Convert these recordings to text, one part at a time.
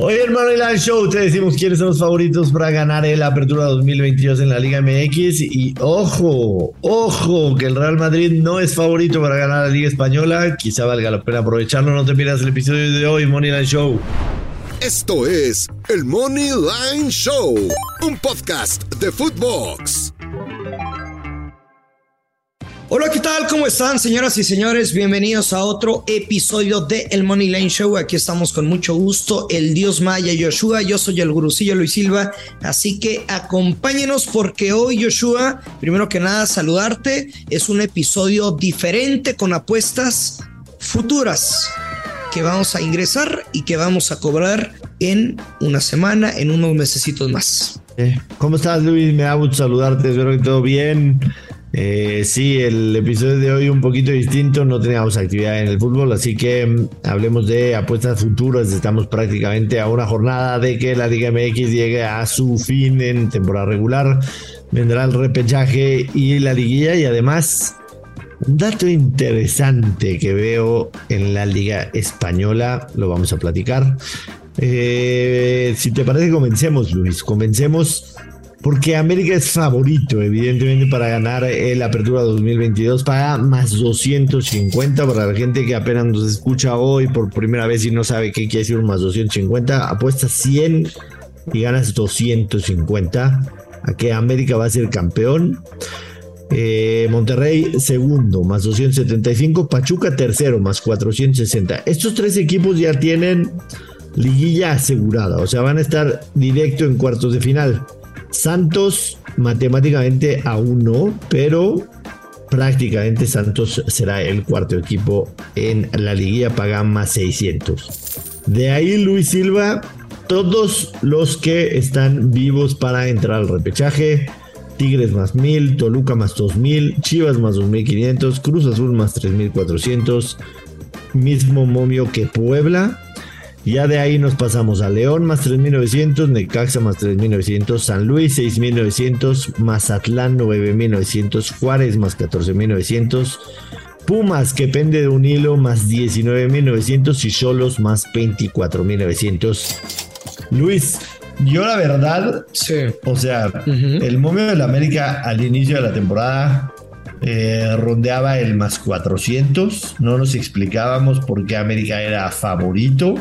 Hoy en Moneyline Show te decimos quiénes son los favoritos para ganar el Apertura 2022 en la Liga MX y ojo, ojo, que el Real Madrid no es favorito para ganar la Liga Española, quizá valga la pena aprovecharlo, no te pierdas el episodio de hoy Moneyline Show. Esto es el Money Line Show, un podcast de Footbox. Hola, ¿qué tal? ¿Cómo están, señoras y señores? Bienvenidos a otro episodio de El Money Line Show. Aquí estamos con mucho gusto, el Dios Maya Yoshua. Yo soy el gurucillo Luis Silva, así que acompáñenos porque hoy, Yoshua, primero que nada, saludarte. Es un episodio diferente con apuestas futuras que vamos a ingresar y que vamos a cobrar en una semana, en unos mesecitos más. Eh, ¿Cómo estás, Luis? Me da gusto saludarte, espero que todo bien. Eh, sí, el episodio de hoy un poquito distinto, no teníamos actividad en el fútbol, así que mm, hablemos de apuestas futuras. Estamos prácticamente a una jornada de que la Liga MX llegue a su fin en temporada regular. Vendrá el repechaje y la liguilla y además un dato interesante que veo en la Liga Española, lo vamos a platicar. Eh, si te parece, comencemos, Luis. Comencemos porque América es favorito, evidentemente, para ganar el Apertura 2022. Paga más 250 para la gente que apenas nos escucha hoy por primera vez y no sabe qué quiere decir un más 250. Apuesta 100 y ganas 250. A que América va a ser campeón. Eh, Monterrey segundo, más 275. Pachuca tercero, más 460. Estos tres equipos ya tienen liguilla asegurada, o sea, van a estar directo en cuartos de final. Santos matemáticamente aún no, pero prácticamente Santos será el cuarto equipo en la liguilla, paga más 600. De ahí Luis Silva, todos los que están vivos para entrar al repechaje. Tigres más 1000, Toluca más 2000, Chivas más 2500, Cruz Azul más 3400, mismo momio que Puebla, ya de ahí nos pasamos a León más 3.900, Necaxa más 3.900, San Luis 6.900, Mazatlán 9.900, Juárez más 14.900, Pumas que pende de un hilo más 19.900 y Solos más 24.900. Luis, yo la verdad, Sí. o sea, el momio del América al inicio de la temporada eh, rondeaba el más 400. No nos explicábamos por qué América era favorito.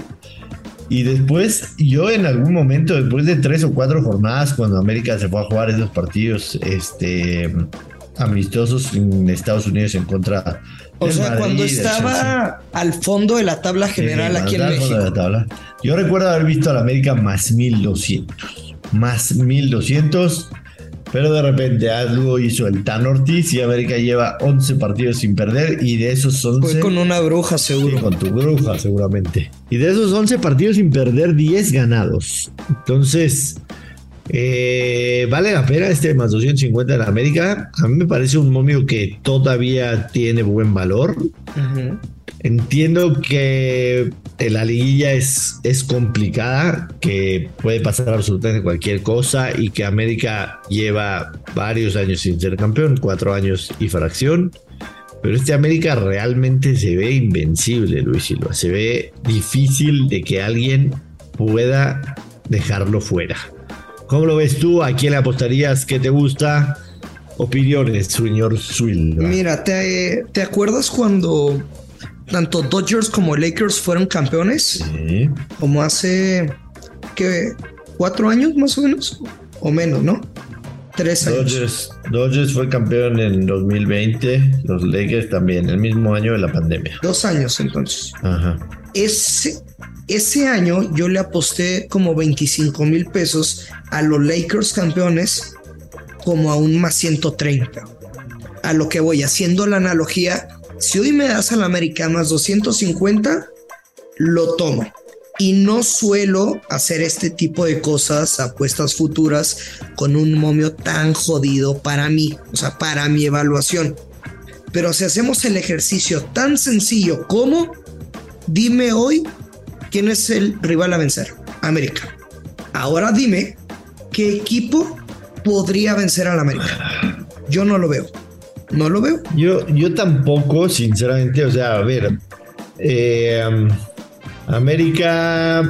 Y después, yo en algún momento, después de tres o cuatro jornadas, cuando América se fue a jugar esos partidos este, amistosos en Estados Unidos en contra O sea, Madrid, cuando estaba al fondo de la tabla general Sí, aquí en fondo de México. la tabla. Yo recuerdo haber visto al América más 1200. Más 1200. Pero de repente algo hizo el Tan Ortiz y América lleva 11 partidos sin perder. Y de esos 11. Fue con una bruja, Sí, seguro. con tu bruja, seguramente. Y de esos 11 partidos sin perder, 10 ganados. Entonces, eh, vale la pena este más 250 de la América. A mí me parece un momio que todavía tiene buen valor. Entiendo que la liguilla es, es complicada, que puede pasar absolutamente cualquier cosa y que América lleva varios años sin ser campeón, cuatro años y fracción. Pero este América realmente se ve invencible, Luis Silva. Se ve difícil de que alguien pueda dejarlo fuera. ¿Cómo lo ves tú? ¿A quién le apostarías? ¿Qué te gusta? Opiniones, señor Silva. Mira, ¿te, ¿te acuerdas cuando tanto Dodgers como Lakers fueron campeones? Sí. Como hace, ¿qué? ¿Cuatro años más o menos? O menos, ¿no? Tres años. Dodgers, Dodgers fue campeón en 2020, los Lakers también, el mismo año de la pandemia. Dos años entonces. Ajá. Ese, ese año yo le aposté como 25 mil pesos a los Lakers campeones como a un más 130. A lo que voy haciendo la analogía, si hoy me das al América más 250, lo tomo. Y no suelo hacer este tipo de cosas, apuestas futuras, con un momio tan jodido para mí, o sea, para mi evaluación. Pero si hacemos el ejercicio tan sencillo como, dime hoy quién es el rival a vencer. América. Ahora dime qué equipo podría vencer al América. Yo no lo veo. No lo veo. Yo, yo tampoco, sinceramente, o sea, a ver, eh, um, América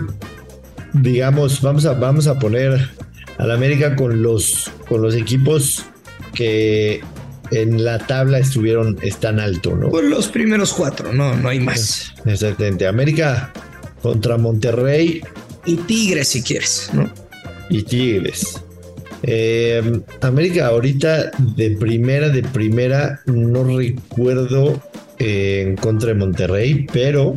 digamos, vamos a, vamos a poner al América con los, con los equipos que en la tabla estuvieron, están alto, ¿no? Por los primeros cuatro, no, no hay más. Exactamente. América contra Monterrey. Y Tigres, si quieres, ¿no? Y Tigres. Eh, América ahorita de primera, de primera, no recuerdo eh, en contra de Monterrey, pero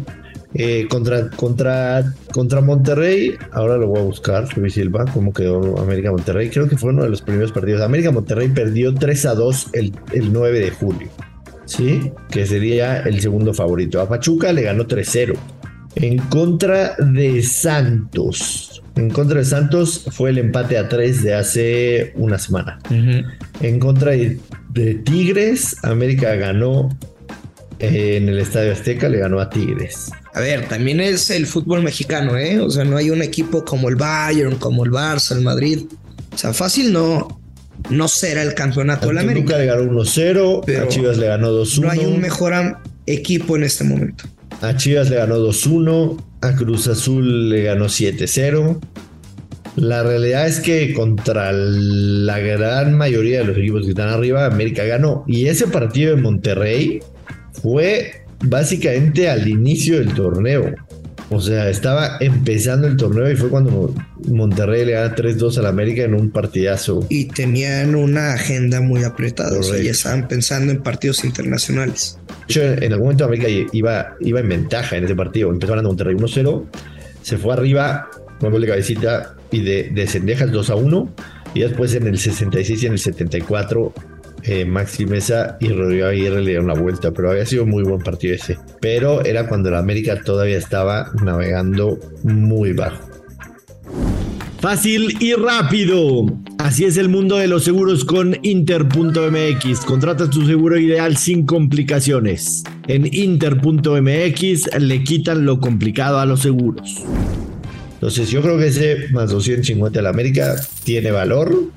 eh, contra, contra, contra Monterrey, ahora lo voy a buscar, Luis Silva, cómo quedó América Monterrey. Creo que fue uno de los primeros partidos. América Monterrey perdió 3 a 2 el, el 9 de julio, ¿sí? Que sería el segundo favorito. A Pachuca le ganó 3-0. En contra de Santos. En contra de Santos fue el empate a 3 de hace una semana. En contra de, de Tigres, América ganó eh, en el Estadio Azteca, le ganó a Tigres. A ver, también es el fútbol mexicano, ¿eh? O sea, no hay un equipo como el Bayern, como el Barça, el Madrid. O sea, fácil no, no será el campeonato de la América. le ganó 1-0, a Chivas le ganó 2-1. No hay un mejor equipo en este momento. A Chivas le ganó 2-1, a Cruz Azul le ganó 7-0. La realidad es que contra la gran mayoría de los equipos que están arriba, América ganó. Y ese partido en Monterrey fue básicamente al inicio del torneo. O sea, estaba empezando el torneo y fue cuando Monterrey le gana 3-2 al América en un partidazo. Y tenían una agenda muy apretada. O sea, ya estaban pensando en partidos internacionales. Hecho, en algún momento América iba, iba en ventaja en ese partido. Empezó ganando Monterrey 1-0, se fue arriba con gol de cabecita y de, de Cendejas 2-1. Y después en el 66 y en el 74 eh, Maxi Mesa y Rodrigo Aguirre le dieron la vuelta, pero había sido muy buen partido ese. Pero era cuando la América todavía estaba navegando muy bajo. Fácil y rápido. Así es el mundo de los seguros con Inter.mx. Contrata tu seguro ideal sin complicaciones. En Inter.mx le quitan lo complicado a los seguros. Entonces yo creo que ese más 250 a la América tiene valor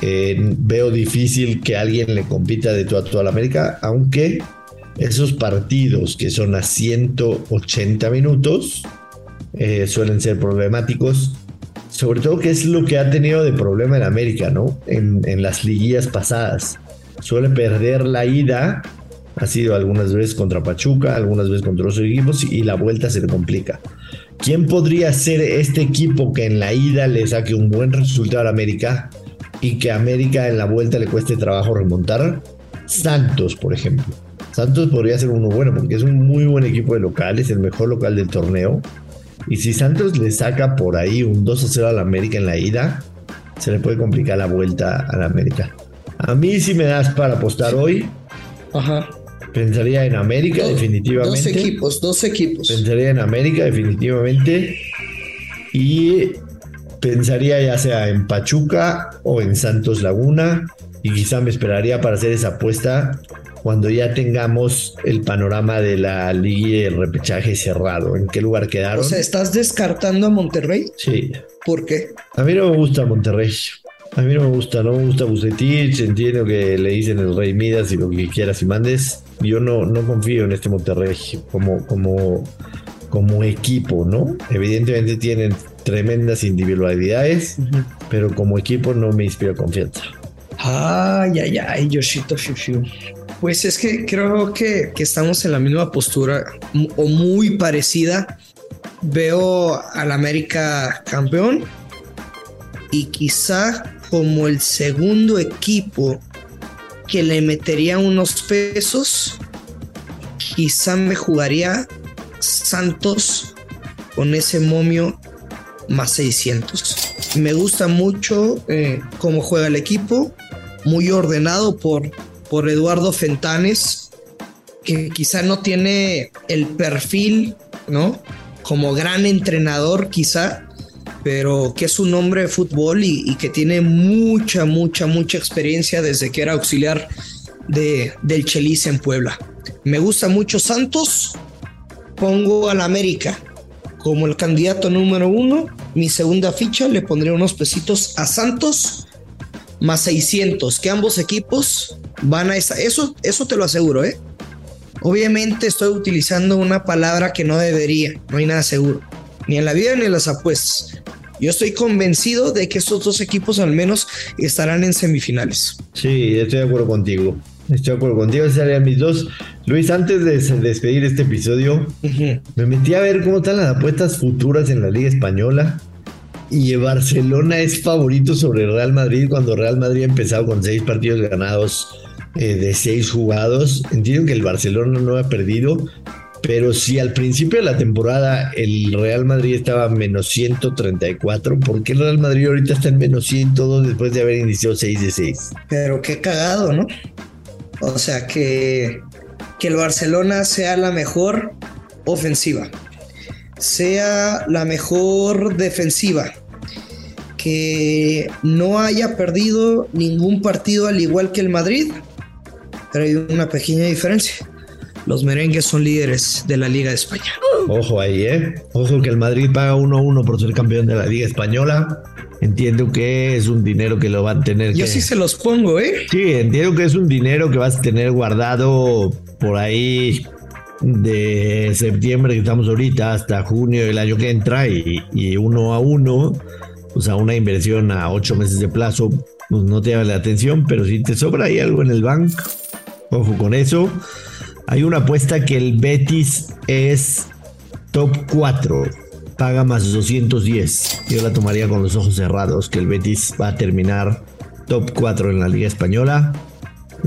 veo difícil que alguien le compita de a la América, aunque esos partidos que son a 180 minutos eh, suelen ser problemáticos. Sobre todo que es lo que ha tenido de problema en América, ¿no? En, las liguillas pasadas. Suele perder la ida ha sido algunas veces contra Pachuca, algunas veces contra otros equipos y la vuelta se le complica. ¿Quién podría ser este equipo que en la ida le saque un buen resultado a América y que a América en la vuelta le cueste trabajo remontar. Santos, por ejemplo. Santos podría ser uno bueno porque es un muy buen equipo de local, es el mejor local del torneo. Y si Santos le saca por ahí un 2 a 0 a la América en la ida, se le puede complicar la vuelta a la América. A mí si me das para apostar hoy, Ajá. pensaría en América definitivamente. Dos equipos, dos equipos. Pensaría en América definitivamente. Y pensaría ya sea en Pachuca o en Santos Laguna y quizá me esperaría para hacer esa apuesta cuando ya tengamos el panorama de la liga y el repechaje cerrado. ¿En qué lugar quedaron? O sea, ¿estás descartando a Monterrey? Sí. ¿Por qué? A mí no me gusta Monterrey. A mí no me gusta, no me gusta Bucetich, entiendo que le dicen el Rey Midas y lo que quieras y mandes. Yo no, no confío en este Monterrey como, como, como equipo, ¿no? Evidentemente tienen tremendas individualidades, pero como equipo no me inspira confianza. Ay, ay, ay, Yoshito Fiu Pues es que creo que, que, estamos en la misma postura o muy parecida. Veo al América campeón y quizá como el segundo equipo que le metería unos pesos, quizá me jugaría Santos con ese momio más 600. Me gusta mucho eh, cómo juega el equipo, muy ordenado por, por Eduardo Fentanes, que quizá no tiene el perfil, ¿no? Como gran entrenador quizá, pero que es un hombre de fútbol y, que tiene mucha, mucha, mucha experiencia desde que era auxiliar de, del Chelis en Puebla. Me gusta mucho Santos, pongo al América como el candidato número uno. Mi segunda ficha le pondré unos pesitos a Santos más 600, que ambos equipos van a esa. Eso, eso te lo aseguro, ¿eh? Obviamente estoy utilizando una palabra que no debería, no hay nada seguro. ni en la vida ni en las apuestas. Yo estoy convencido de que estos dos equipos al menos estarán en semifinales. Sí, estoy de acuerdo contigo. Estoy de acuerdo contigo, esos serían mis dos. Luis, antes de despedir este episodio, me metí a ver cómo están las apuestas futuras en la Liga Española. Y Barcelona es favorito sobre Real Madrid cuando Real Madrid ha empezado con seis partidos ganados eh, de seis jugados. Entiendo que el Barcelona no ha perdido, pero si al principio de la temporada el Real Madrid estaba menos 134, ¿por qué el Real Madrid ahorita está en menos 102 después de haber iniciado 6 de 6? Pero qué cagado, ¿no? O sea, que, que el Barcelona sea la mejor ofensiva, sea la mejor defensiva, que no haya perdido ningún partido al igual que el Madrid, pero hay una pequeña diferencia los merengues son líderes de la Liga de España. Ojo ahí, ¿eh? Ojo que el Madrid paga 1-1 por ser campeón de la Liga Española. Entiendo que es un dinero que lo van a tener. Yo sí se los pongo, ¿eh? Sí, entiendo que es un dinero que vas a tener guardado por ahí de septiembre que estamos ahorita hasta junio del año que entra y, uno a uno, o sea, una inversión a ocho meses de plazo, pues no te llama la atención, pero si te sobra ahí algo en el banco, ojo con eso. Hay una apuesta que el Betis es top 4, paga más 210. Yo la tomaría con los ojos cerrados, que el Betis va a terminar top 4 en la Liga Española.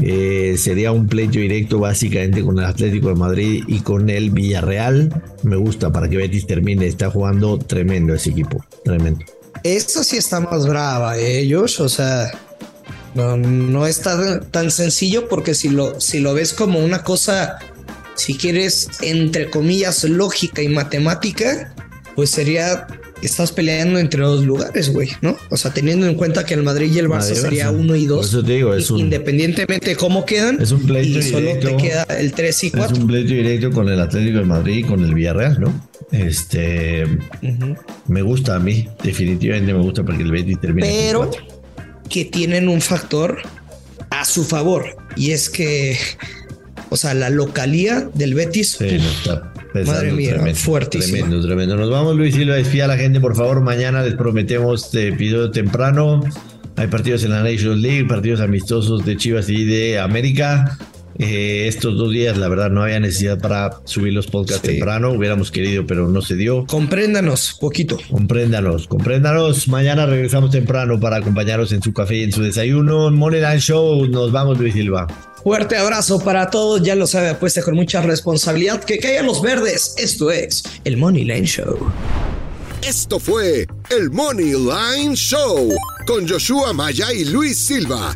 Eh, sería un pleito directo básicamente con el Atlético de Madrid y con el Villarreal. Me gusta para que Betis termine. Está jugando tremendo ese equipo, tremendo. Esta sí está más brava, ellos, o sea, no, no es tan, sencillo porque si lo, si lo ves como una cosa, si quieres, entre comillas, lógica y matemática, pues sería estás peleando entre dos lugares, güey, ¿no? O sea, teniendo en cuenta que el Madrid y el Barça sería uno y dos. Eso te digo, es un, independientemente de cómo quedan. Es un pleito y solo te queda el 3 y 4. Es un pleito directo con el Atlético de Madrid y con el Villarreal, ¿no? Este me gusta a mí, definitivamente me gusta porque el Betis termina. Pero que tienen un factor a su favor y es que, o sea, la localía del Betis. madre mía, fuertísimo. Tremendo, tremendo. Nos vamos, Luis Silva, despía a la gente, por favor. Mañana les prometemos de episodio temprano. Hay partidos en la National League, partidos amistosos de Chivas y de América. Eh, estos dos días, la verdad, no había necesidad para subir los podcasts temprano. Hubiéramos querido, pero no se dio. Compréndanos, poquito. Compréndanos, compréndanos. Mañana regresamos temprano para acompañaros en su café y en su desayuno. Moneyline Show. Nos vamos, Luis Silva. Fuerte abrazo para todos. Ya lo sabe, apuesta con mucha responsabilidad. Que caigan los verdes. Esto es el Moneyline Show. Esto fue el Money Line Show con Joshua Maya y Luis Silva